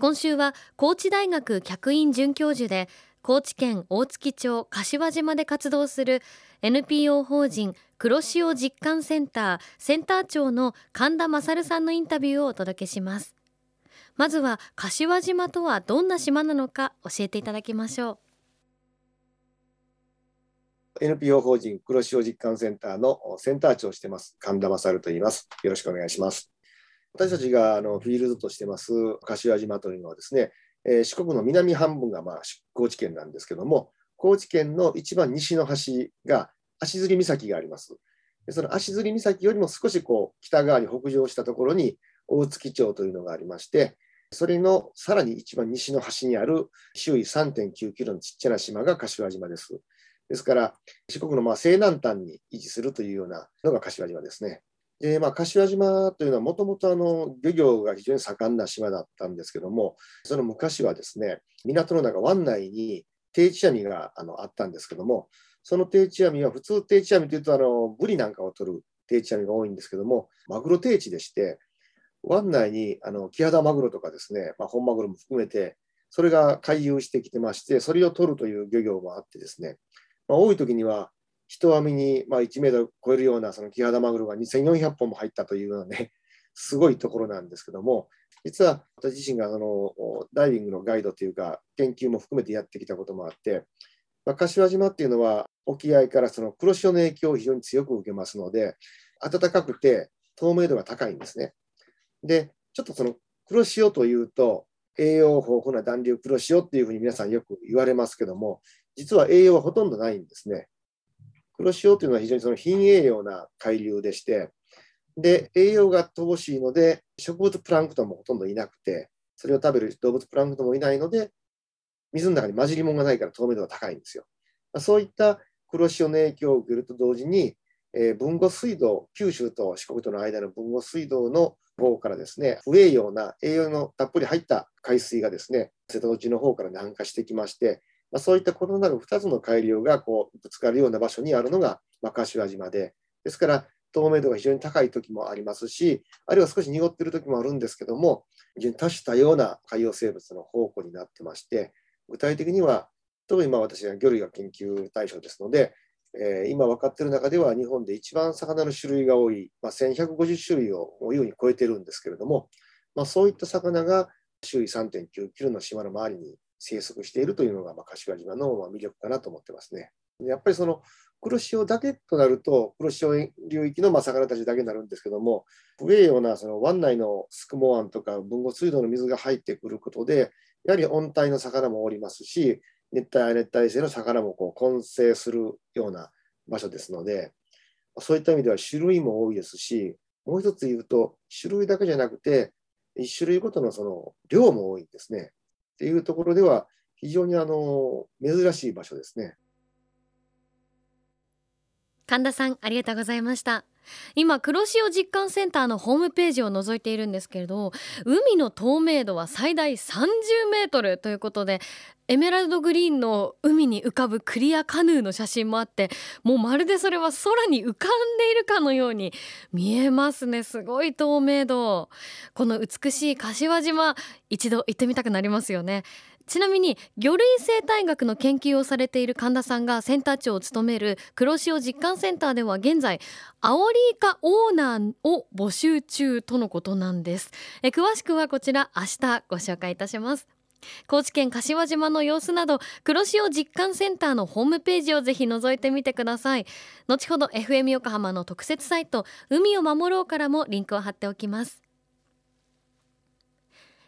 今週は高知大学客員准教授で高知県大月町柏島で活動する NPO 法人黒潮実感センターセンター長の神田勝さんのインタビューをお届けします。まずは柏島とはどんな島なのか教えていただきましょう。NPO 法人黒潮実感センターのセンター長をしてます神田勝と言います。よろしくお願いします。私たちがあのフィールドとしてます柏島というのはですね、えー、四国の南半分がまあ高知県なんですけども、高知県の一番西の端が足摺岬があります。その足摺岬よりも少しこう北側に北上したところに大月町というのがありまして、それのさらに一番西の端にある周囲3.9キロのちっちゃな島が柏島です。ですから、四国のまあ西南端に位置するというようなのが柏島ですね。でまあ、柏島というのはもともと漁業が非常に盛んな島だったんですけども、その昔はですね、港の中、湾内に定置網があのあったんですけども、その定置網は普通定置網というとあの、ブリなんかを取る定置網が多いんですけども、マグロ定置でして、湾内にあのキハダマグロとかですね、まあ、本マグロも含めて、それが回遊してきてまして、それを取るという漁業もあってですね、まあ、多い時には一網に、まあ、1メートル超えるようなそのキハダマグロが2400本も入ったというようなね、すごいところなんですけども、実は私自身がそのダイビングのガイドというか、研究も含めてやってきたこともあって、まあ、柏島っていうのは沖合からその黒潮の影響を非常に強く受けますので、暖かくて透明度が高いんですね。で、ちょっとその黒潮というと、栄養豊富な暖流黒潮っていうふうに皆さんよく言われますけども、実は栄養はほとんどないんですね。黒潮というのは非常にその貧栄養な海流でして、で、栄養が乏しいので、植物プランクトンもほとんどいなくて、それを食べる動物プランクトンもいないので、水の中に混じり物がないから透明度が高いんですよ。そういった黒潮の影響を受けると同時に、えー、豊後水道、九州と四国との間の豊後水道の方からですね、不栄養な栄養のたっぷり入った海水がですね、瀬戸内の方から南下してきまして、まあ、そういった異なる2つの海流がこうぶつかるような場所にあるのが、まあ、柏島で、ですから透明度が非常に高い時もありますし、あるいは少し濁っている時もあるんですけども、非常に多種多様な海洋生物の宝庫になってまして、具体的には、特に今私は魚類が研究対象ですので、えー、今分かっている中では日本で一番魚の種類が多い、まあ、1150種類を優に超えているんですけれども、まあ、そういった魚が周囲3.9キロの島の周りに生息しているというのが、まあ、柏島の魅力かなと思ってますね。やっぱりその黒潮だけとなると、黒潮流域のまあ魚たちだけになるんですけども、不栄養なその湾内のスクモ湾とか豊後水道の水が入ってくることで、やはり温帯の魚もおりますし、熱帯熱帯性の魚もこう混成するような場所ですので、そういった意味では種類も多いですし、もう一つ言うと、種類だけじゃなくて、一種類ごとのその量も多いんですね。っていうところでは、非常にあの珍しい場所ですね。神田さんありがとうございました今黒潮実感センターのホームページを覗いているんですけれど海の透明度は最大30メートルということでエメラルドグリーンの海に浮かぶクリアカヌーの写真もあってもうまるでそれは空に浮かんでいるかのように見えますね。すごい透明度。この美しい柏島一度行ってみたくなりますよね。ちなみに魚類生態学の研究をされている神田さんがセンター長を務める黒潮実感センターでは現在アオリイカオーナーを募集中とのことなんです。え詳しくはこちら明日ご紹介いたします。高知県柏島の様子など黒潮実感センターのホームページをぜひ覗いてみてください。後ほど FM 横浜の特設サイト海を守ろうからもリンクを貼っておきます。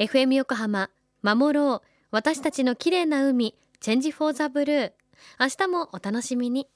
FM 横浜守ろう。私たちの綺麗な海チェンジフォーザブルー。明日もお楽しみに。